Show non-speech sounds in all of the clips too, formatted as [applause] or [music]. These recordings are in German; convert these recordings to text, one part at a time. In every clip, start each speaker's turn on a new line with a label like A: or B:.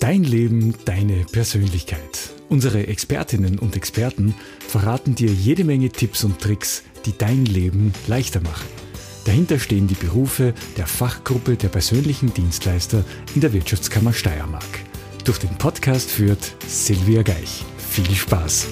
A: Dein Leben, deine Persönlichkeit. Unsere Expertinnen und Experten verraten dir jede Menge Tipps und Tricks, die dein Leben leichter machen. Dahinter stehen die Berufe der Fachgruppe der persönlichen Dienstleister in der Wirtschaftskammer Steiermark. Durch den Podcast führt Silvia Geich. Viel Spaß!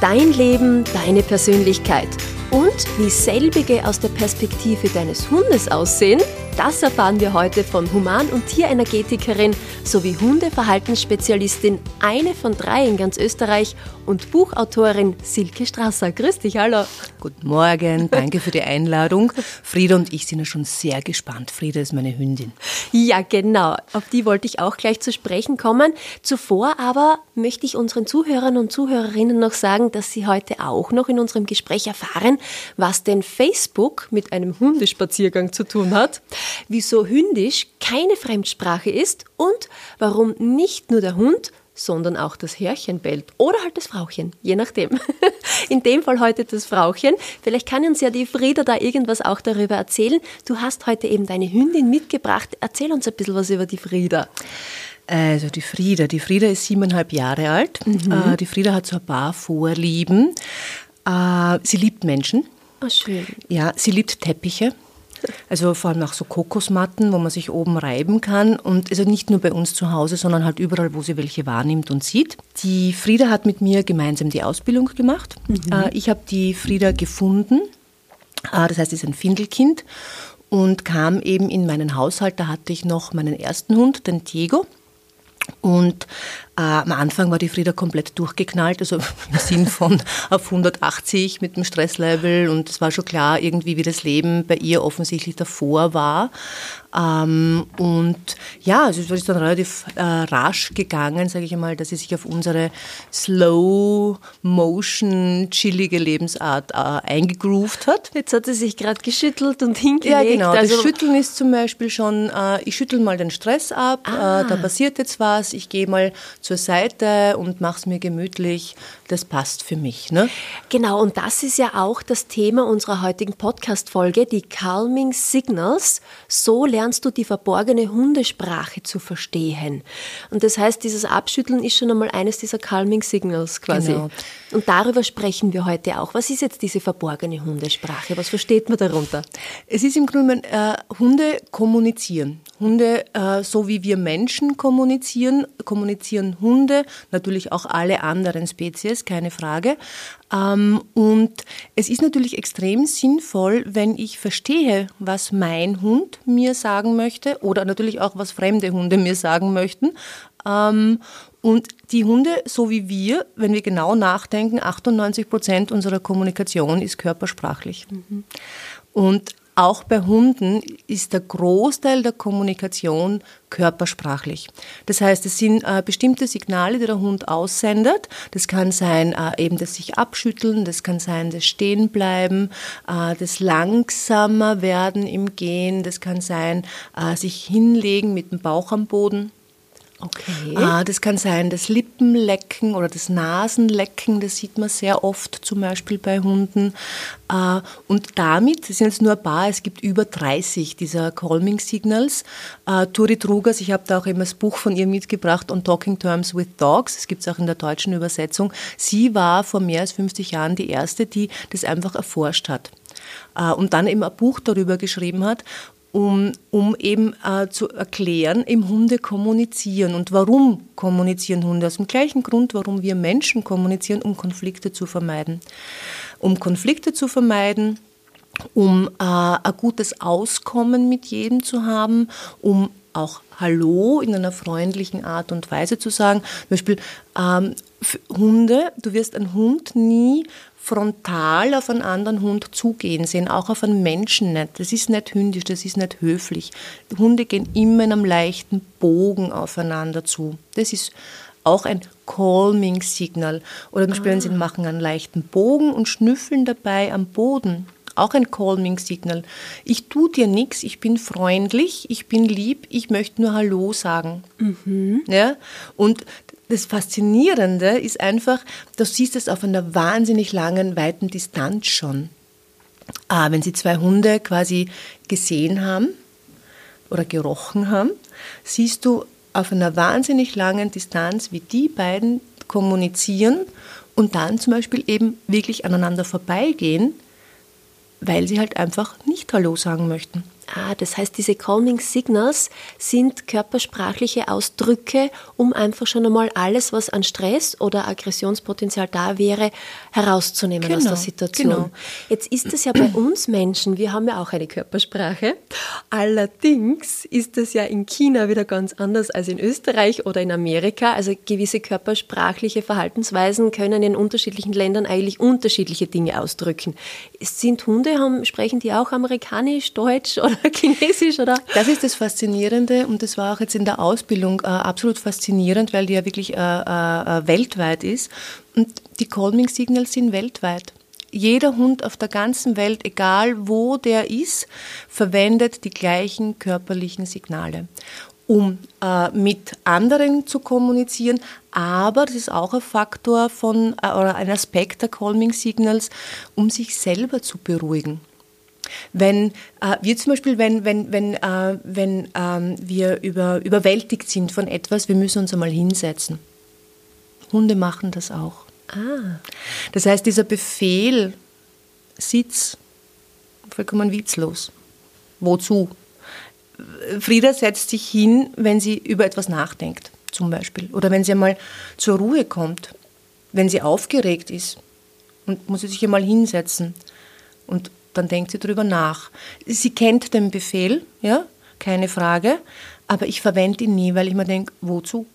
B: Dein Leben, deine Persönlichkeit. Und wie selbige aus der Perspektive deines Hundes aussehen, das erfahren wir heute von Human- und Tierenergetikerin sowie Hundeverhaltensspezialistin, eine von drei in ganz Österreich und Buchautorin Silke Strasser. Grüß dich, hallo.
C: Guten Morgen, danke für die Einladung. Frieda und ich sind ja schon sehr gespannt. Frieda ist meine Hündin.
B: Ja, genau. Auf die wollte ich auch gleich zu sprechen kommen. Zuvor aber möchte ich unseren Zuhörern und Zuhörerinnen noch sagen, dass sie heute auch noch in unserem Gespräch erfahren, was denn Facebook mit einem Hundespaziergang zu tun hat, wieso Hündisch keine Fremdsprache ist und warum nicht nur der Hund, sondern auch das Herrchen bellt oder halt das Frauchen, je nachdem. [laughs] In dem Fall heute das Frauchen. Vielleicht kann uns ja die Frieda da irgendwas auch darüber erzählen. Du hast heute eben deine Hündin mitgebracht. Erzähl uns ein bisschen was über die Frieda.
C: Also die Frieda, die Frieda ist siebeneinhalb Jahre alt. Mhm. Äh, die Frieda hat so ein paar Vorlieben. Äh, sie liebt Menschen.
B: Oh, schön.
C: Ja, sie liebt Teppiche. Also vor allem auch so Kokosmatten, wo man sich oben reiben kann. Und also nicht nur bei uns zu Hause, sondern halt überall, wo sie welche wahrnimmt und sieht. Die Frieda hat mit mir gemeinsam die Ausbildung gemacht. Mhm. Äh, ich habe die Frieda gefunden. Äh, das heißt, sie ist ein Findelkind und kam eben in meinen Haushalt. Da hatte ich noch meinen ersten Hund, den Diego. Und äh, am Anfang war die Frieda komplett durchgeknallt, also [laughs] im Sinn von auf 180 mit dem Stresslevel und es war schon klar irgendwie, wie das Leben bei ihr offensichtlich davor war. Ähm, und ja, also es ist dann relativ äh, rasch gegangen, sage ich einmal, dass sie sich auf unsere Slow-Motion, chillige Lebensart äh, eingegroovt hat.
B: Jetzt hat sie sich gerade geschüttelt und hingelegt.
C: Ja, genau. Also das Schütteln ist zum Beispiel schon, äh, ich schüttel mal den Stress ab, ah. da passiert jetzt was, ich gehe mal zur Seite und mache es mir gemütlich. Das passt für mich. Ne?
B: Genau, und das ist ja auch das Thema unserer heutigen Podcast-Folge, die Calming Signals. So lernst du die verborgene Hundesprache zu verstehen. Und das heißt, dieses Abschütteln ist schon einmal eines dieser Calming Signals quasi. Genau. Und darüber sprechen wir heute auch. Was ist jetzt diese verborgene Hundesprache? Was versteht man darunter?
C: Es ist im Grunde, äh, Hunde kommunizieren. Hunde, äh, so wie wir Menschen kommunizieren, kommunizieren Hunde, natürlich auch alle anderen Spezies, keine Frage. Ähm, und es ist natürlich extrem sinnvoll, wenn ich verstehe, was mein Hund mir sagen möchte oder natürlich auch, was fremde Hunde mir sagen möchten. Ähm, und die Hunde, so wie wir, wenn wir genau nachdenken, 98 Prozent unserer Kommunikation ist körpersprachlich. Mhm. Und auch bei Hunden ist der Großteil der Kommunikation körpersprachlich. Das heißt, es sind äh, bestimmte Signale, die der Hund aussendet. Das kann sein äh, eben das sich abschütteln, das kann sein das Stehenbleiben, äh, das langsamer werden im Gehen, das kann sein äh, sich hinlegen mit dem Bauch am Boden.
B: Okay.
C: Ah, das kann sein das Lippenlecken oder das Nasenlecken, das sieht man sehr oft zum Beispiel bei Hunden. Ah, und damit, das sind jetzt nur ein paar, es gibt über 30 dieser Calming Signals. Ah, Turi Trugas, ich habe da auch immer das Buch von ihr mitgebracht, On Talking Terms with Dogs, das gibt es auch in der deutschen Übersetzung. Sie war vor mehr als 50 Jahren die erste, die das einfach erforscht hat und dann eben ein Buch darüber geschrieben hat um, um eben äh, zu erklären, im Hunde kommunizieren. Und warum kommunizieren Hunde? Aus dem gleichen Grund, warum wir Menschen kommunizieren, um Konflikte zu vermeiden. Um Konflikte zu vermeiden, um äh, ein gutes Auskommen mit jedem zu haben, um auch Hallo in einer freundlichen Art und Weise zu sagen. Zum Beispiel ähm, Hunde, du wirst einen Hund nie frontal auf einen anderen Hund zugehen sehen, auch auf einen Menschen nicht. Das ist nicht hündisch, das ist nicht höflich. Hunde gehen immer in einem leichten Bogen aufeinander zu. Das ist auch ein Calming-Signal. Oder zum Beispiel, ah. wenn sie machen einen leichten Bogen und schnüffeln dabei am Boden. Auch ein Calming-Signal. Ich tue dir nichts, ich bin freundlich, ich bin lieb, ich möchte nur Hallo sagen. Mhm. Ja? Und das Faszinierende ist einfach, du siehst es auf einer wahnsinnig langen, weiten Distanz schon. Ah, wenn sie zwei Hunde quasi gesehen haben oder gerochen haben, siehst du, auf einer wahnsinnig langen Distanz wie die beiden kommunizieren und dann zum Beispiel eben wirklich aneinander vorbeigehen, weil sie halt einfach nicht Hallo sagen möchten.
B: Ah, das heißt, diese Calming Signals sind körpersprachliche Ausdrücke, um einfach schon einmal alles, was an Stress oder Aggressionspotenzial da wäre, herauszunehmen genau, aus der Situation. Genau. Jetzt ist es ja bei uns Menschen, wir haben ja auch eine Körpersprache. Allerdings ist es ja in China wieder ganz anders als in Österreich oder in Amerika. Also gewisse körpersprachliche Verhaltensweisen können in unterschiedlichen Ländern eigentlich unterschiedliche Dinge ausdrücken. Sind Hunde, haben, sprechen die auch amerikanisch, deutsch oder [laughs] Chinesisch, oder?
C: Das ist das Faszinierende und das war auch jetzt in der Ausbildung äh, absolut faszinierend, weil die ja wirklich äh, äh, weltweit ist. Und die Calming Signals sind weltweit. Jeder Hund auf der ganzen Welt, egal wo der ist, verwendet die gleichen körperlichen Signale um äh, mit anderen zu kommunizieren. Aber das ist auch ein Faktor von äh, oder ein Aspekt der Calming Signals, um sich selber zu beruhigen. Wenn äh, wir zum Beispiel, wenn, wenn, wenn, äh, wenn ähm, wir über, überwältigt sind von etwas, wir müssen uns einmal hinsetzen. Hunde machen das auch. Ah. Das heißt, dieser Befehl, Sitz, vollkommen witzlos. Wozu? Frieda setzt sich hin, wenn sie über etwas nachdenkt, zum Beispiel. Oder wenn sie einmal zur Ruhe kommt, wenn sie aufgeregt ist und muss sie sich einmal hinsetzen und dann denkt sie darüber nach. Sie kennt den Befehl, ja, keine Frage, aber ich verwende ihn nie, weil ich mir denke, wozu?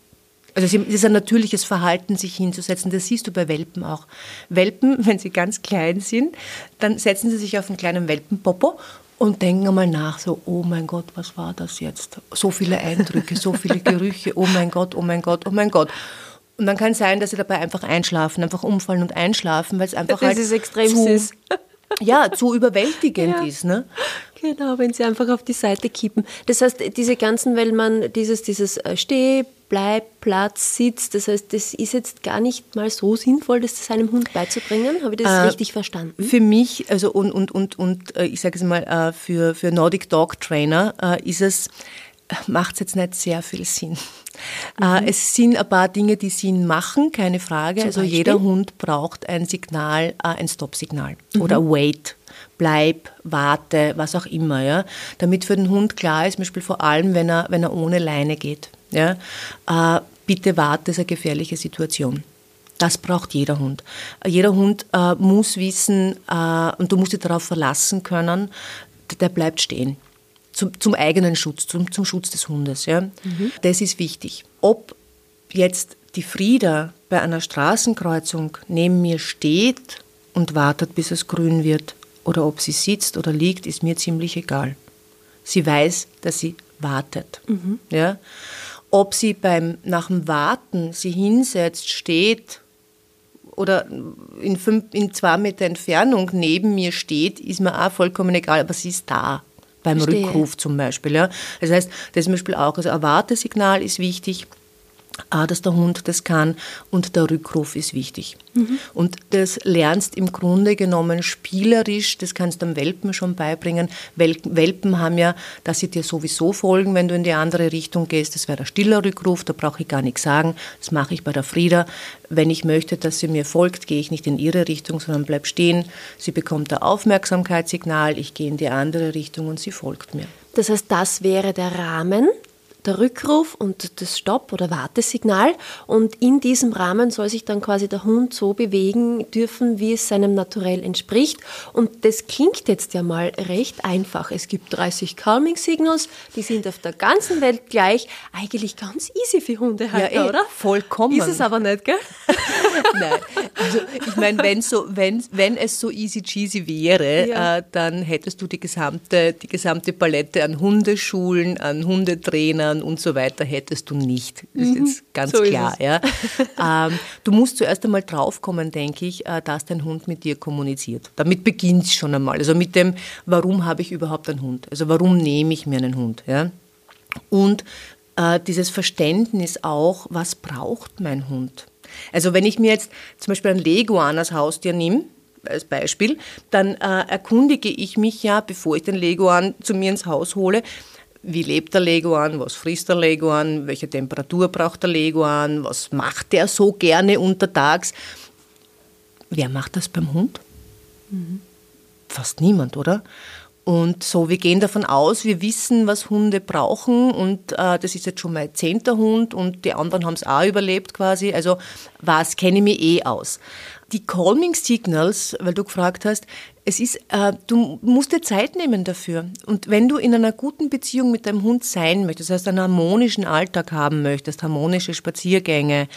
C: Also es ist ein natürliches Verhalten, sich hinzusetzen. Das siehst du bei Welpen auch. Welpen, [laughs] wenn sie ganz klein sind, dann setzen sie sich auf einen kleinen Welpenpopo und denken einmal nach, so, oh mein Gott, was war das jetzt? So viele Eindrücke, so viele Gerüche, oh mein Gott, oh mein Gott, oh mein Gott. Und dann kann es sein, dass sie dabei einfach einschlafen, einfach umfallen und einschlafen, weil es einfach
B: das
C: halt
B: ist extrem
C: zu,
B: süß
C: ja, zu überwältigend [laughs] ja. ist. Ne?
B: Genau, wenn sie einfach auf die Seite kippen. Das heißt, diese ganzen, weil man dieses, dieses äh, Steh, Bleib, Platz, Sitz, das heißt, das ist jetzt gar nicht mal so sinnvoll, das seinem Hund beizubringen. Habe ich das äh, richtig verstanden?
C: Für mich, also und, und, und, und äh, ich sage es mal, äh, für, für Nordic Dog Trainer ist es, macht es jetzt nicht sehr viel Sinn. Mhm. Es sind ein paar Dinge, die Sinn machen, keine Frage. Zum also Beispiel? jeder Hund braucht ein Signal, äh, ein Stop-Signal mhm. oder Wait, bleib, warte, was auch immer, ja. Damit für den Hund klar ist, zum Beispiel vor allem, wenn er, wenn er ohne Leine geht, ja. Äh, bitte warte, das ist eine gefährliche Situation. Das braucht jeder Hund. Jeder Hund äh, muss wissen, äh, und du musst dich darauf verlassen können, der bleibt stehen zum, zum eigenen Schutz, zum, zum Schutz des Hundes. Ja? Mhm. Das ist wichtig. Ob jetzt die Frieda bei einer Straßenkreuzung neben mir steht und wartet, bis es grün wird, oder ob sie sitzt oder liegt, ist mir ziemlich egal. Sie weiß, dass sie wartet. Mhm. Ja? Ob sie beim, nach dem Warten sie hinsetzt, steht oder in, fünf, in zwei Meter Entfernung neben mir steht, ist mir auch vollkommen egal, aber sie ist da beim Verstehe. Rückruf zum Beispiel. Ja. Das heißt, das ist zum Beispiel auch, also ein Wartesignal ist wichtig. A, dass der Hund das kann und der Rückruf ist wichtig. Mhm. Und das lernst im Grunde genommen spielerisch, das kannst du dem Welpen schon beibringen. Welpen haben ja, dass sie dir sowieso folgen, wenn du in die andere Richtung gehst. Das wäre der stiller Rückruf, da brauche ich gar nichts sagen. Das mache ich bei der Frieda. Wenn ich möchte, dass sie mir folgt, gehe ich nicht in ihre Richtung, sondern bleib stehen. Sie bekommt ein Aufmerksamkeitssignal, ich gehe in die andere Richtung und sie folgt mir.
B: Das heißt, das wäre der Rahmen, der Rückruf und das Stopp- oder Wartesignal. Und in diesem Rahmen soll sich dann quasi der Hund so bewegen dürfen, wie es seinem Naturell entspricht. Und das klingt jetzt ja mal recht einfach. Es gibt 30 Calming Signals, die sind auf der ganzen Welt gleich. Eigentlich ganz easy für Hundehalter, ja, eh, oder?
C: Vollkommen.
B: Ist es aber nicht, gell? [laughs]
C: Nein. Also ich meine, wenn, so, wenn, wenn es so easy cheesy wäre, ja. äh, dann hättest du die gesamte, die gesamte Palette an Hundeschulen, an Hundetrainern, Kindern und so weiter hättest du nicht. Das ist mhm. jetzt ganz so klar. Ja. [laughs] ähm, du musst zuerst einmal draufkommen, denke ich, äh, dass dein Hund mit dir kommuniziert. Damit beginnt es schon einmal. Also mit dem, warum habe ich überhaupt einen Hund? Also warum nehme ich mir einen Hund? Ja? Und äh, dieses Verständnis auch, was braucht mein Hund? Also wenn ich mir jetzt zum Beispiel ein Leguan als Haustier nehme, als Beispiel, dann äh, erkundige ich mich ja, bevor ich den Leguan zu mir ins Haus hole, wie lebt der Leguan, was frisst der Leguan, welche Temperatur braucht der Leguan, was macht der so gerne untertags. Wer macht das beim Hund? Mhm. Fast niemand, oder? Und so, wir gehen davon aus, wir wissen, was Hunde brauchen und äh, das ist jetzt schon mein zehnter Hund und die anderen haben es auch überlebt quasi. Also was kenne ich mir eh aus. Die Calming Signals, weil du gefragt hast, es ist, äh, du musst dir Zeit nehmen dafür. Und wenn du in einer guten Beziehung mit deinem Hund sein möchtest, das heißt einen harmonischen Alltag haben möchtest, harmonische Spaziergänge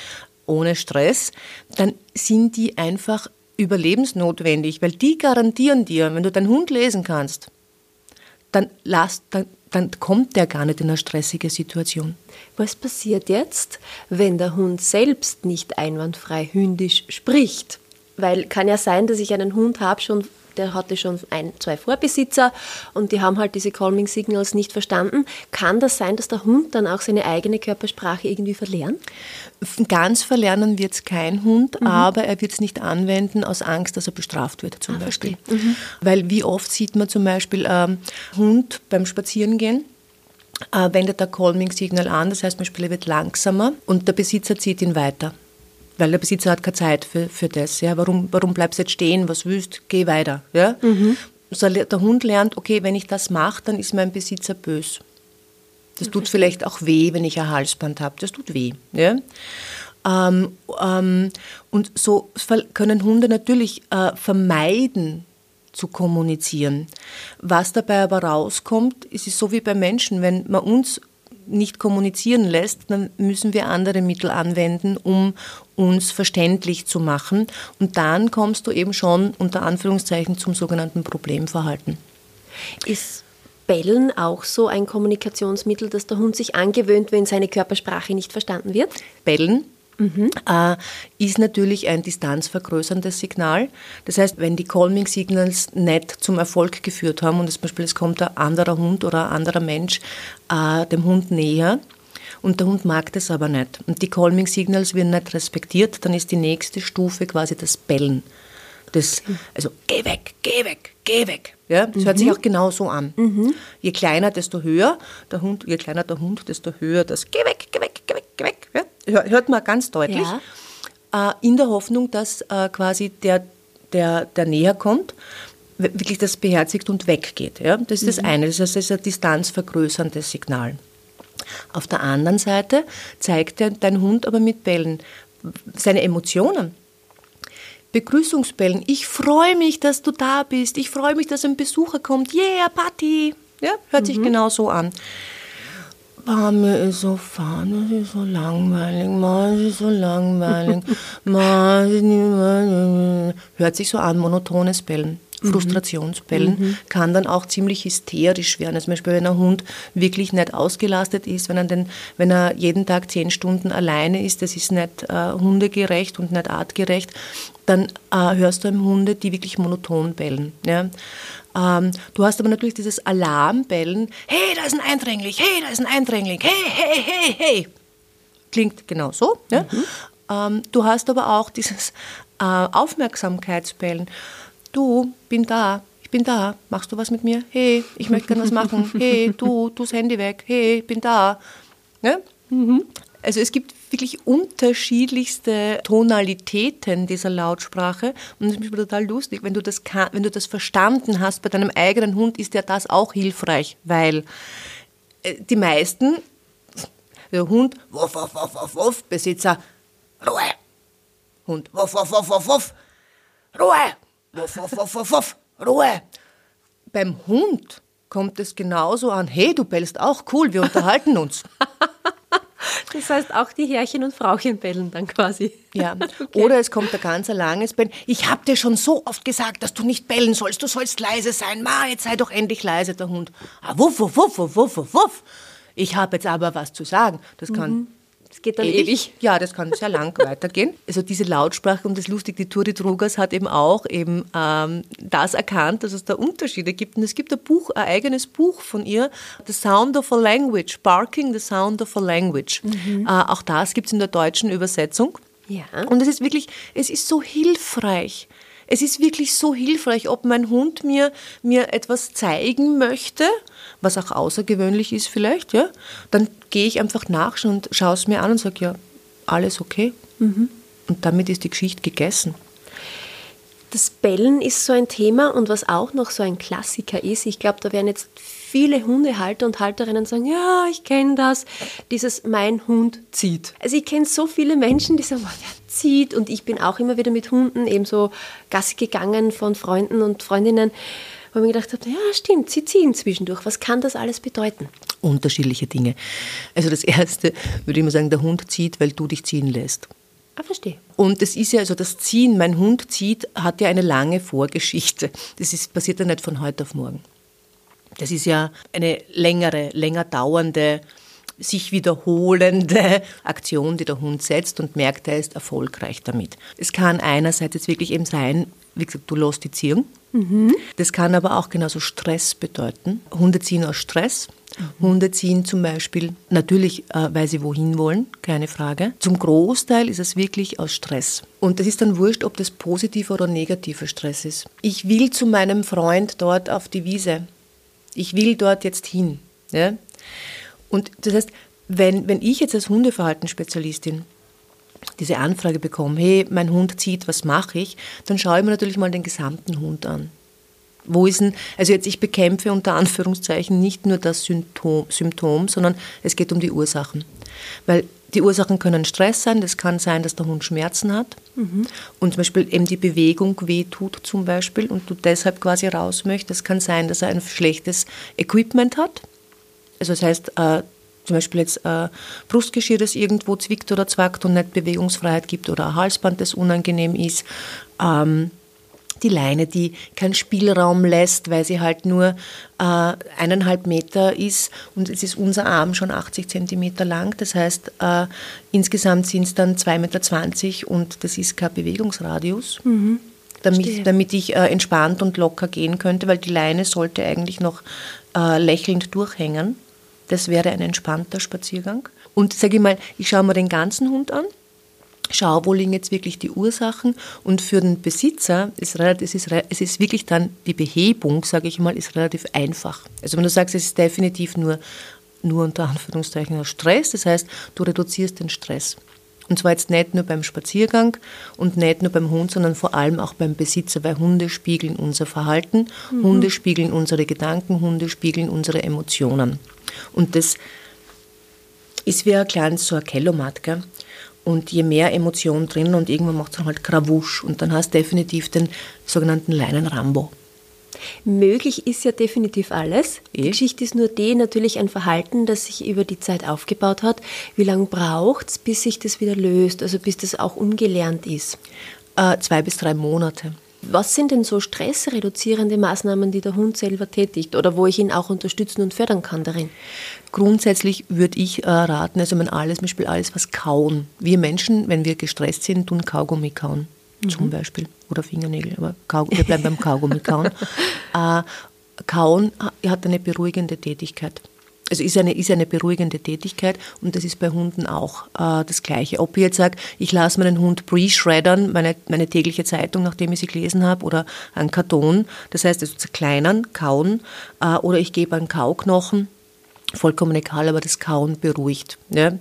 C: ohne Stress, dann sind die einfach überlebensnotwendig, weil die garantieren dir, wenn du deinen Hund lesen kannst, dann, lass, dann, dann kommt der gar nicht in eine stressige Situation.
B: Was passiert jetzt, wenn der Hund selbst nicht einwandfrei hündisch spricht? Weil kann ja sein, dass ich einen Hund habe, schon der hatte schon ein, zwei Vorbesitzer und die haben halt diese Calming Signals nicht verstanden. Kann das sein, dass der Hund dann auch seine eigene Körpersprache irgendwie verlernt?
C: Ganz verlernen wird es kein Hund, mhm. aber er wird es nicht anwenden aus Angst, dass er bestraft wird zum ah, Beispiel. Mhm. Weil wie oft sieht man zum Beispiel ähm, Hund beim Spazierengehen, äh, wendet der Calming-Signal an, das heißt, man Beispiel, er wird langsamer und der Besitzer zieht ihn weiter weil der Besitzer hat keine Zeit für, für das. Ja. Warum, warum bleibst du jetzt stehen? Was willst? Geh weiter. Ja. Mhm. So, der Hund lernt, okay, wenn ich das mache, dann ist mein Besitzer bös. Das tut vielleicht auch weh, wenn ich ein Halsband habe. Das tut weh. Ja. Ähm, ähm, und so können Hunde natürlich äh, vermeiden, zu kommunizieren. Was dabei aber rauskommt, ist es so wie bei Menschen. Wenn man uns nicht kommunizieren lässt, dann müssen wir andere Mittel anwenden, um uns verständlich zu machen. Und dann kommst du eben schon unter Anführungszeichen zum sogenannten Problemverhalten.
B: Ist Bellen auch so ein Kommunikationsmittel, dass der Hund sich angewöhnt, wenn seine Körpersprache nicht verstanden wird?
C: Bellen Mhm. Äh, ist natürlich ein distanzvergrößerndes Signal. Das heißt, wenn die Calming Signals nicht zum Erfolg geführt haben und zum Beispiel es kommt ein anderer Hund oder ein anderer Mensch äh, dem Hund näher und der Hund mag das aber nicht und die Calming Signals werden nicht respektiert, dann ist die nächste Stufe quasi das Bellen. Das, also geh weg, geh weg, geh weg. Ja, das mhm. hört sich auch genau so an. Mhm. Je kleiner, desto höher der Hund, je kleiner der Hund, desto höher das geh weg, geh weg, geh weg, geh weg. Ja? hört man ganz deutlich, ja. Äh, in der Hoffnung, dass äh, quasi der, der, der näher kommt, wirklich das beherzigt und weggeht. Ja? Das ist mhm. das eine, das ist ein distanzvergrößerndes Signal. Auf der anderen Seite zeigt dein Hund aber mit Bellen seine Emotionen. Begrüßungsbellen. Ich freue mich, dass du da bist. Ich freue mich, dass ein Besucher kommt. Yeah, Party. Ja, hört mhm. sich genau so an. Ah, mir ist so fahren, es ist so langweilig, man, es ist so langweilig, [laughs] man, hört sich so an, monotones Bellen. Mhm. Frustrationsbellen mhm. kann dann auch ziemlich hysterisch werden. Also zum Beispiel, wenn ein Hund wirklich nicht ausgelastet ist, wenn er, den, wenn er jeden Tag zehn Stunden alleine ist, das ist nicht äh, hundegerecht und nicht artgerecht, dann äh, hörst du Hunde, die wirklich monoton bellen. Ja? Ähm, du hast aber natürlich dieses Alarmbellen. Hey, da ist ein Eindringling. Hey, da ist ein Eindringling. Hey, hey, hey, hey. Klingt genau so. Ja? Mhm. Ähm, du hast aber auch dieses äh, Aufmerksamkeitsbellen. Du, bin da. Ich bin da. Machst du was mit mir? Hey, ich möchte gerne was machen. Hey, du, tu das Handy weg. Hey, bin da. Ja? Mhm. Also es gibt wirklich unterschiedlichste Tonalitäten dieser Lautsprache. Und das ist total lustig. Wenn du, das, wenn du das verstanden hast bei deinem eigenen Hund, ist ja das auch hilfreich, weil äh, die meisten, der Hund, wuff, wuff, wuff, wuff, wuff, Besitzer, Ruhe. Hund, wuff, wuff, wuff, wuff, wuff, Ruhe. Wuff, wuff, wuff, wuff, wuff, Ruhe. Beim Hund kommt es genauso an, hey, du bellst auch, cool, wir unterhalten uns. [laughs]
B: Das heißt, auch die Herrchen und Frauchen bellen dann quasi.
C: Ja. [laughs] Okay. Oder es kommt ein ganz langes Bellen. Ich habe dir schon so oft gesagt, dass du nicht bellen sollst. Du sollst leise sein. Ma, jetzt sei doch endlich leise, der Hund. Ah, wuff, wuff, wuff, wuff, wuff, wuff. Ich habe jetzt aber was zu sagen. Das kann mhm.
B: Das geht dann ewig. ewig.
C: Ja, das kann sehr lang [laughs] weitergehen. Also diese Lautsprache und das lustig, die Turi Drogas hat eben auch eben ähm, das erkannt, dass es da Unterschiede gibt. Und es gibt ein Buch, ein eigenes Buch von ihr, The Sound of a Language, Barking the Sound of a Language. Mhm. Äh, auch das gibt es in der deutschen Übersetzung. Ja. Und es ist wirklich, es ist so hilfreich. es ist wirklich so hilfreich, ob mein Hund mir, mir etwas zeigen möchte, was auch außergewöhnlich ist vielleicht, ja, dann gehe ich einfach nach und schaue es mir an und sage, ja, alles okay. Mhm. Und damit ist die Geschichte gegessen.
B: Das Bellen ist so ein Thema und was auch noch so ein Klassiker ist, ich glaube, da werden jetzt viele Hundehalter und Halterinnen sagen, ja, ich kenne das, dieses mein Hund zieht. Also ich kenne so viele Menschen, die sagen, oh, der zieht und ich bin auch immer wieder mit Hunden ebenso Gassi gegangen von Freunden und Freundinnen, ich mir gedacht habe, ja stimmt, sie ziehen zwischendurch. Was kann das alles bedeuten?
C: Unterschiedliche Dinge. Also das Erste würde ich mal sagen, der Hund zieht, weil du dich ziehen lässt.
B: Ah, verstehe.
C: Und das ist ja, also das Ziehen, mein Hund zieht, hat ja eine lange Vorgeschichte. Das ist, passiert ja nicht von heute auf morgen. Das ist ja eine längere, länger dauernde, sich wiederholende Aktion, die der Hund setzt und merkt, er ist erfolgreich damit. Es kann einerseits jetzt wirklich eben sein, wie gesagt, du lässt die ziehen. Mhm. Das kann aber auch genauso Stress bedeuten. Hunde ziehen aus Stress. Mhm. Hunde ziehen zum Beispiel natürlich, äh, weil sie wohin wollen, keine Frage. Zum Großteil ist es wirklich aus Stress. Und das ist dann wurscht, ob das positiver oder negativer Stress ist. Ich will zu meinem Freund dort auf die Wiese. Ich will dort jetzt hin. Ja? Und das heißt, wenn, wenn ich jetzt als Hundeverhaltensspezialistin diese Anfrage bekomme, hey, mein Hund zieht, was mache ich, dann schaue ich mir natürlich mal den gesamten Hund an. Wo ist denn, also jetzt ich bekämpfe unter Anführungszeichen nicht nur das Symptom, Symptom, sondern es geht um die Ursachen. Weil die Ursachen können Stress sein, das kann sein, dass der Hund Schmerzen hat mhm. und zum Beispiel eben die Bewegung wehtut zum Beispiel und du deshalb quasi raus möchtest. Es kann sein, dass er ein schlechtes Equipment hat. Also das heißt, äh, zum Beispiel jetzt äh, Brustgeschirr, das irgendwo zwickt oder zwackt und nicht Bewegungsfreiheit gibt oder ein Halsband, das unangenehm ist. Ähm, die Leine, die keinen Spielraum lässt, weil sie halt nur äh, eineinhalb Meter ist und es ist unser Arm schon 80 Zentimeter lang. Das heißt, äh, insgesamt sind es dann 2,20 Meter und das ist kein Bewegungsradius. Mhm. Damit, damit ich äh, entspannt und locker gehen könnte, weil die Leine sollte eigentlich noch äh, lächelnd durchhängen. Das wäre ein entspannter Spaziergang. Und sage ich mal, ich schaue mir den ganzen Hund an, schaue, wo liegen jetzt wirklich die Ursachen. Und für den Besitzer ist es ist, es ist wirklich dann die Behebung, sage ich mal, ist relativ einfach. Also wenn du sagst, es ist definitiv nur, nur unter Anführungszeichen Stress, das heißt, du reduzierst den Stress. Und zwar jetzt nicht nur beim Spaziergang und nicht nur beim Hund, sondern vor allem auch beim Besitzer, weil Hunde spiegeln unser Verhalten, mhm. Hunde spiegeln unsere Gedanken, Hunde spiegeln unsere Emotionen. Und das ist wie ein kleines so ein Kellomat, gell? Und je mehr Emotion drin und irgendwann macht es dann halt Krawusch und dann hast du definitiv den sogenannten Leinenrambo.
B: Möglich ist ja definitiv alles. Die eh? Geschichte ist nur die, natürlich ein Verhalten, das sich über die Zeit aufgebaut hat. Wie lange braucht es, bis sich das wieder löst, also bis das auch ungelernt ist?
C: Äh, zwei bis drei Monate.
B: Was sind denn so stressreduzierende Maßnahmen, die der Hund selber tätigt oder wo ich ihn auch unterstützen und fördern kann darin?
C: Grundsätzlich würde ich äh, raten, also man alles, zum Beispiel alles, was kauen. Wir Menschen, wenn wir gestresst sind, tun Kaugummi kauen, mhm. zum Beispiel, oder Fingernägel, aber Kaugummi, wir bleiben beim Kaugummi kauen. [laughs] Äh, kauen hat eine beruhigende Tätigkeit. Also ist eine, ist eine beruhigende Tätigkeit und das ist bei Hunden auch äh, das Gleiche. Ob ich jetzt sage, ich lasse meinen Hund pre-shreddern, meine, meine tägliche Zeitung, nachdem ich sie gelesen habe, oder einen Karton, das heißt also zerkleinern, kauen, äh, oder ich gebe einen Kauknochen, vollkommen egal, aber das Kauen beruhigt. Ja.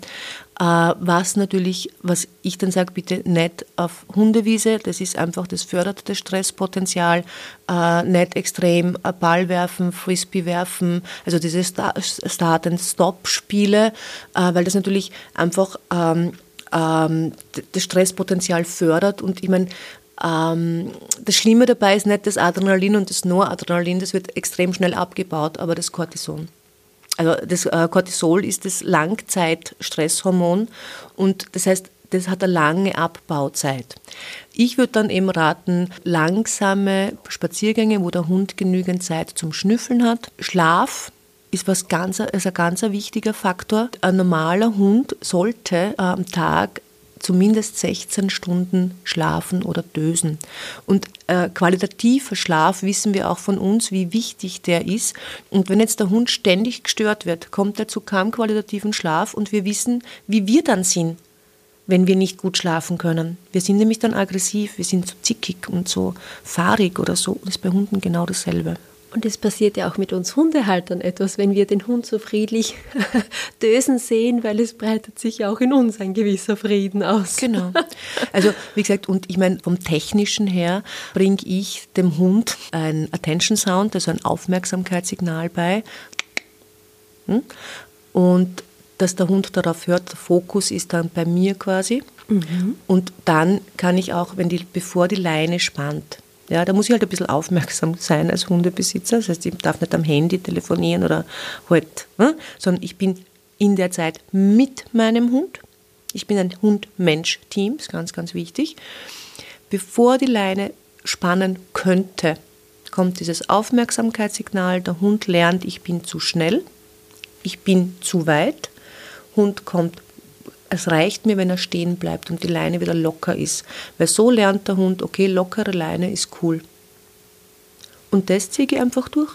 C: Äh, was natürlich, was ich dann sage, bitte nicht auf Hundewiese, das ist einfach, das fördert das Stresspotenzial, äh, nicht extrem Ball werfen, Frisbee werfen, also diese Start-and-Stop-Spiele, äh, weil das natürlich einfach ähm, ähm, das Stresspotenzial fördert und ich meine, ähm, das Schlimme dabei ist nicht das Adrenalin und das Noradrenalin, das wird extrem schnell abgebaut, aber das Cortison. Also das äh, Cortisol ist das Langzeitstresshormon und das heißt, das hat eine lange Abbauzeit. Ich würde dann eben raten, langsame Spaziergänge, wo der Hund genügend Zeit zum Schnüffeln hat. Schlaf ist, was ganz, ist ein ganz wichtiger Faktor. Ein normaler Hund sollte am Tag zumindest 16 Stunden schlafen oder dösen. Und äh, qualitativer Schlaf wissen wir auch von uns, wie wichtig der ist. Und wenn jetzt der Hund ständig gestört wird, kommt er zu kaum qualitativen Schlaf und wir wissen, wie wir dann sind. wenn wir nicht gut schlafen können. Wir sind nämlich dann aggressiv, wir sind so zickig und so fahrig oder so. Das ist bei Hunden genau dasselbe.
B: Und es passiert ja auch mit uns Hundehaltern etwas, wenn wir den Hund so friedlich [laughs] dösen sehen, weil es breitet sich auch in uns ein gewisser Frieden aus.
C: Genau. [laughs] Also wie gesagt, und ich meine, vom technischen her bringe ich dem Hund ein Attention Sound, also ein Aufmerksamkeitssignal bei. Hm? Und dass der Hund darauf hört, der Fokus ist dann bei mir quasi. Mhm. Und dann kann ich auch, wenn die, bevor die Leine spannt, ja, da muss ich halt ein bisschen aufmerksam sein als Hundebesitzer. Das heißt, ich darf nicht am Handy telefonieren oder halt, ne? sondern ich bin in der Zeit mit meinem Hund. Ich bin ein Hund-Mensch-Team, ist ganz, ganz wichtig. Bevor die Leine spannen könnte, kommt dieses Aufmerksamkeitssignal. Der Hund lernt, ich bin zu schnell, ich bin zu weit. Hund kommt es reicht mir, wenn er stehen bleibt und die Leine wieder locker ist. Weil so lernt der Hund, okay, lockere Leine ist cool. Und das ziehe ich einfach durch.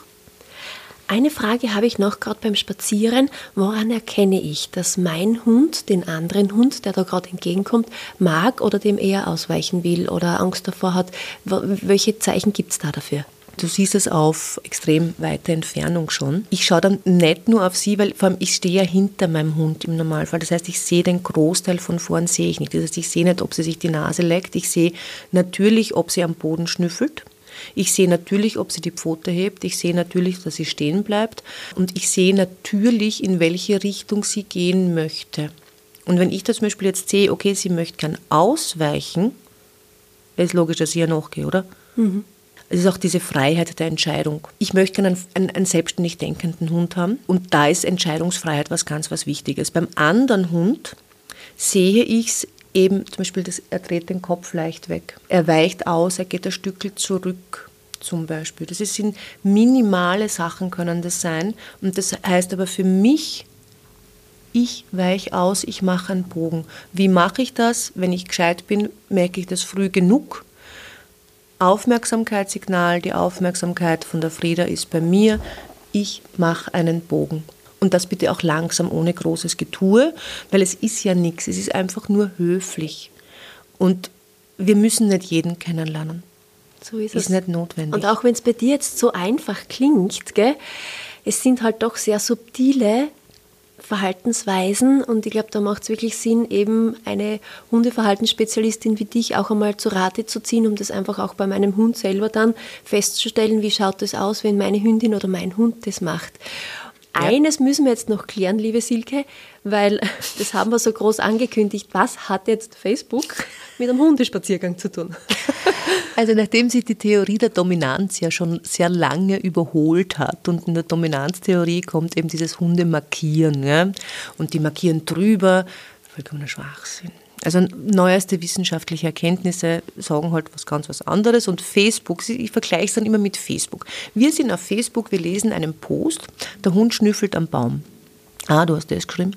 B: Eine Frage habe ich noch gerade beim Spazieren. Woran erkenne ich, dass mein Hund den anderen Hund, der da gerade entgegenkommt, mag oder dem eher ausweichen will oder Angst davor hat? Welche Zeichen gibt es da dafür?
C: Du siehst es auf extrem weiter Entfernung schon. Ich schaue dann nicht nur auf sie, weil vor allem ich stehe ja hinter meinem Hund im Normalfall. Das heißt, ich sehe den Großteil von vorn sehe ich nicht. Das heißt, ich sehe nicht, ob sie sich die Nase leckt. Ich sehe natürlich, ob sie am Boden schnüffelt. Ich sehe natürlich, ob sie die Pfote hebt. Ich sehe natürlich, dass sie stehen bleibt. Und ich sehe natürlich, in welche Richtung sie gehen möchte. Und wenn ich da zum Beispiel jetzt sehe, okay, sie möchte gern ausweichen, ist logisch, dass ich ja nachgehe, oder? Mhm. Es ist auch diese Freiheit der Entscheidung. Ich möchte einen, einen, einen, selbstständig denkenden Hund haben und da ist Entscheidungsfreiheit was ganz was Wichtiges. Beim anderen Hund sehe ich es eben, zum Beispiel, das, er dreht den Kopf leicht weg. Er weicht aus, er geht ein Stückchen zurück zum Beispiel. Das sind minimale Sachen können das sein und das heißt aber für mich, ich weiche aus, ich mache einen Bogen. Wie mache ich das? Wenn ich gescheit bin, merke ich das früh genug Aufmerksamkeitssignal, die Aufmerksamkeit von der Frieda ist bei mir, ich mache einen Bogen. Und das bitte auch langsam, ohne großes Getue, weil es ist ja nichts, es ist einfach nur höflich. Und wir müssen nicht jeden kennenlernen.
B: So ist, ist es. nicht notwendig. Und auch wenn es bei dir jetzt so einfach klingt, gell, es sind halt doch sehr subtile Verhaltensweisen und ich glaube, da macht es wirklich Sinn, eben eine Hundeverhaltensspezialistin wie dich auch einmal zu Rate zu ziehen, um das einfach auch bei meinem Hund selber dann festzustellen, wie schaut es aus, wenn meine Hündin oder mein Hund das macht. Ja. Eines müssen wir jetzt noch klären, liebe Silke, weil [laughs] das haben wir so groß angekündigt. Was hat jetzt Facebook mit einem Hundespaziergang zu tun? [laughs]
C: Also nachdem sich die Theorie der Dominanz ja schon sehr lange überholt hat und in der Dominanztheorie kommt eben dieses Hundemarkieren ja? und die markieren drüber, vollkommener Schwachsinn. Also neueste wissenschaftliche Erkenntnisse sagen halt was ganz was anderes. Und Facebook, ich vergleiche es dann immer mit Facebook. Wir sind auf Facebook, wir lesen einen Post, der Hund schnüffelt am Baum. Ah, du hast das geschrieben.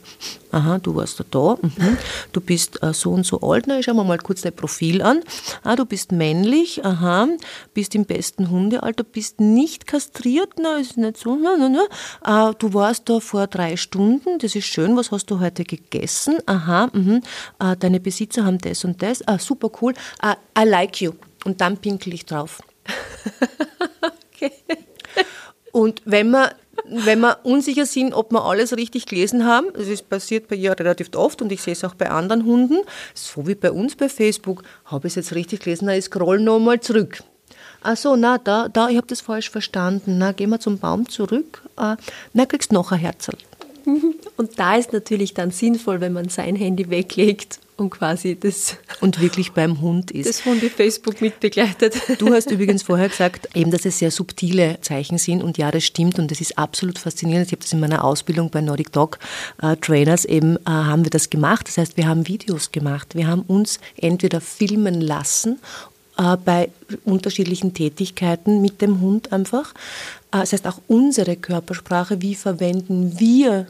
C: Aha, du warst da. da. Mhm. Du bist äh, so und so alt. Na, schauen wir mal kurz dein Profil an. Ah, du bist männlich. Aha, bist im besten Hundealter, bist nicht kastriert. Na, ist nicht so. Na, na, na. Ah, du warst da vor drei Stunden. Das ist schön. Was hast du heute gegessen? Aha, mhm. ah, deine Besitzer haben das und das. Ah, super cool. Ah, I like you. Und dann pinkel ich drauf. [laughs] okay. Und wenn man wenn wir unsicher sind, ob wir alles richtig gelesen haben, das ist passiert bei ihr relativ oft und ich sehe es auch bei anderen Hunden, so wie bei uns bei Facebook, habe ich es jetzt richtig gelesen, na, ich scroll nochmal zurück. Ach so, na, da, da, ich habe das falsch verstanden. Na, gehen wir zum Baum zurück. Uh, na, kriegst noch ein Herzl. [laughs]
B: Und da ist natürlich dann sinnvoll, wenn man sein Handy weglegt und quasi das.
C: Und wirklich beim Hund ist.
B: Das Hunde Facebook mitbegleitet.
C: Du hast übrigens vorher gesagt, eben, dass es sehr subtile Zeichen sind und ja, das stimmt und das ist absolut faszinierend. Ich habe das in meiner Ausbildung bei Nordic Dog äh, Trainers eben, äh, haben wir das gemacht. Das heißt, wir haben Videos gemacht. Wir haben uns entweder filmen lassen äh, bei unterschiedlichen Tätigkeiten mit dem Hund einfach. Äh, das heißt, auch unsere Körpersprache, wie verwenden wir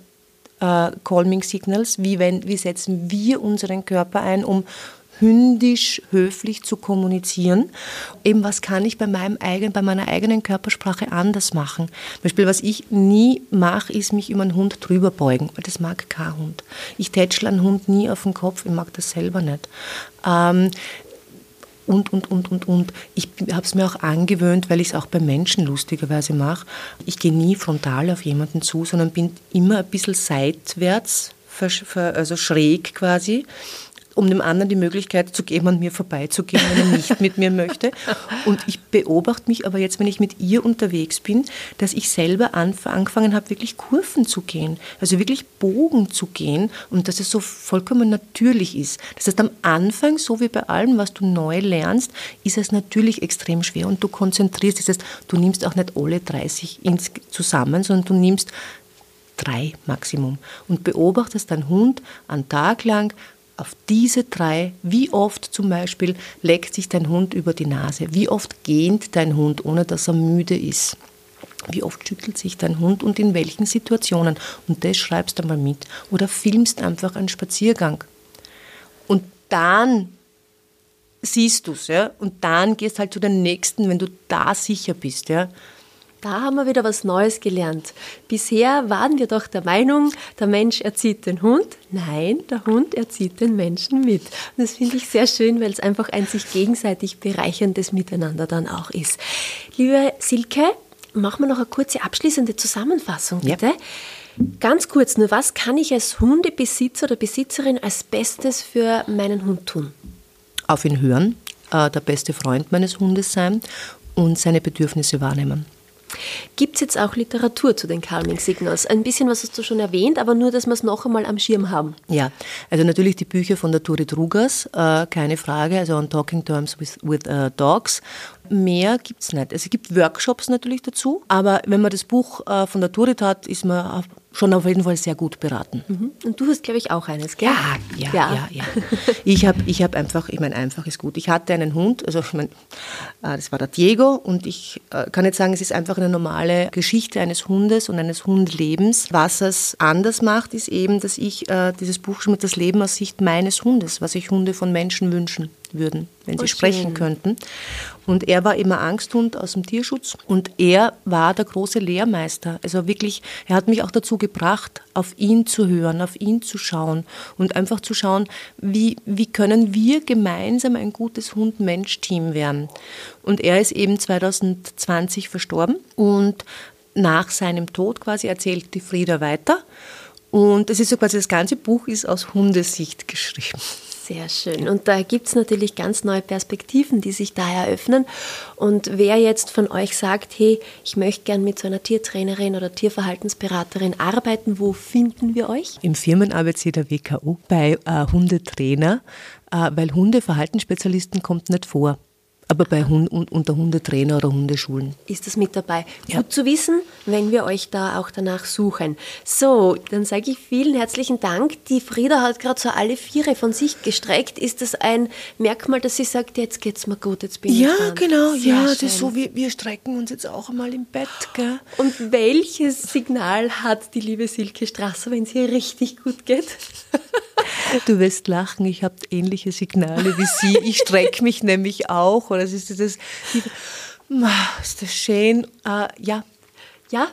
C: äh, Calming Signals, wie, wenn, wie setzen wir unseren Körper ein, um hündisch, höflich zu kommunizieren. Eben, was kann ich bei, meinem eigenen, bei meiner eigenen Körpersprache anders machen? Zum Beispiel, was ich nie mache, ist mich über einen Hund drüber beugen, weil das mag kein Hund. Ich tätschle einen Hund nie auf den Kopf, ich mag das selber nicht. Ähm, und, und, und, und, und. Ich habe es mir auch angewöhnt, weil ich es auch bei Menschen lustigerweise mache. Ich gehe nie frontal auf jemanden zu, sondern bin immer ein bisschen seitwärts, also schräg quasi um dem anderen die Möglichkeit zu geben, an mir vorbeizugehen, wenn er nicht mit mir möchte. Und ich beobachte mich aber jetzt, wenn ich mit ihr unterwegs bin, dass ich selber angefangen habe, wirklich Kurven zu gehen, also wirklich Bogen zu gehen und dass es so vollkommen natürlich ist. Das heißt, am Anfang, so wie bei allem, was du neu lernst, ist es natürlich extrem schwer und du konzentrierst. Das heißt, du nimmst auch nicht alle 30 zusammen, sondern du nimmst drei Maximum und beobachtest deinen Hund einen Tag lang auf diese drei, wie oft zum Beispiel leckt sich dein Hund über die Nase, wie oft gähnt dein Hund, ohne dass er müde ist. Wie oft schüttelt sich dein Hund und in welchen Situationen? Und das schreibst du mal mit. Oder filmst einfach einen Spaziergang. Und dann siehst du es, ja? Und dann gehst halt zu den nächsten, wenn du da sicher bist, ja?
B: Da haben wir wieder was Neues gelernt. Bisher waren wir doch der Meinung, der Mensch erzieht den Hund. Nein, der Hund erzieht den Menschen mit. Und das finde ich sehr schön, weil es einfach ein sich gegenseitig bereicherndes Miteinander dann auch ist. Liebe Silke, machen wir noch eine kurze abschließende Zusammenfassung, bitte. Ja. Ganz kurz nur, was kann ich als Hundebesitzer oder Besitzerin als Bestes für meinen Hund tun?
C: Auf ihn hören, äh, der beste Freund meines Hundes sein und seine Bedürfnisse wahrnehmen.
B: Gibt es jetzt auch Literatur zu den Calming Signals? Ein bisschen was hast du schon erwähnt, aber nur, dass wir es noch einmal am Schirm haben.
C: Ja, also natürlich die Bücher von der Turit Rugas, äh, keine Frage, also on Talking Terms with, with uh, Dogs. Mehr gibt es nicht. Es gibt Workshops natürlich dazu, aber wenn man das Buch äh, von der Turit hat, ist man schon auf jeden Fall sehr gut beraten.
B: Mhm. Und du hast, glaube ich, auch eines,
C: gell? Ja, ja, ja. ja, ja. Ich habe ich hab einfach, ich meine, einfach ist gut. Ich hatte einen Hund, also ich meine, äh, das war der Diego und ich äh, kann jetzt sagen, es ist einfach eine normale Geschichte eines Hundes und eines Hundlebens. Was es anders macht, ist eben, dass ich äh, dieses Buch schon mit das Leben aus Sicht meines Hundes, was sich Hunde von Menschen wünschen würden, wenn sie oh, sprechen schön. könnten. Und er war immer Angsthund aus dem Tierschutz und er war der große Lehrmeister. Also wirklich, er hat mich auch dazu gebracht, auf ihn zu hören, auf ihn zu schauen und einfach zu schauen, wie, wie können wir gemeinsam ein gutes Hund-Mensch-Team werden. Und er ist eben 2020 verstorben und nach seinem Tod quasi erzählt die Frieda weiter. Und das ist so quasi das ganze Buch ist aus Hundesicht geschrieben.
B: Sehr schön. Und da gibt es natürlich ganz neue Perspektiven, die sich da eröffnen. Und wer jetzt von euch sagt, hey, ich möchte gern mit so einer Tiertrainerin oder Tierverhaltensberaterin arbeiten, wo finden wir euch?
C: Im Firmen-ABC der WKO bei äh, Hundetrainer, äh, weil Hundeverhaltensspezialisten kommt nicht vor aber bei Hund, unter Hundetrainer oder Hundeschulen.
B: Ist das mit dabei? Ja. Gut zu wissen, wenn wir euch da auch danach suchen. So, dann sage ich vielen herzlichen Dank. Die Frieda hat gerade so alle Viere von sich gestreckt. Ist das ein Merkmal, dass sie sagt, jetzt geht's mir gut, jetzt bin
C: ja,
B: ich
C: Ja, genau. Sehr ja, das ist so, wir, wir strecken uns jetzt auch einmal im Bett. Gell?
B: Und welches Signal hat die liebe Silke Strasser, wenn es ihr richtig gut geht?
C: Du wirst lachen, ich habe ähnliche Signale wie Sie. Ich strecke mich nämlich auch. Oder es ist das, ist das schön. Uh, ja.
B: Ja,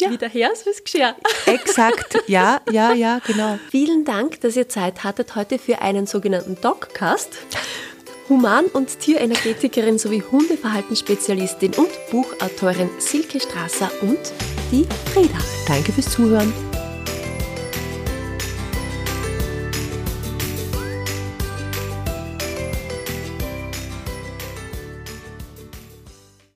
B: ja. wieder her, so ist geschehen. [laughs]
C: Exakt, ja, ja, ja, genau.
B: Vielen Dank, dass ihr Zeit hattet heute für einen sogenannten Dogcast. Human- und Tierenergetikerin sowie Hundeverhaltensspezialistin und Buchautorin Silke Strasser und die Frieda.
C: Danke fürs Zuhören.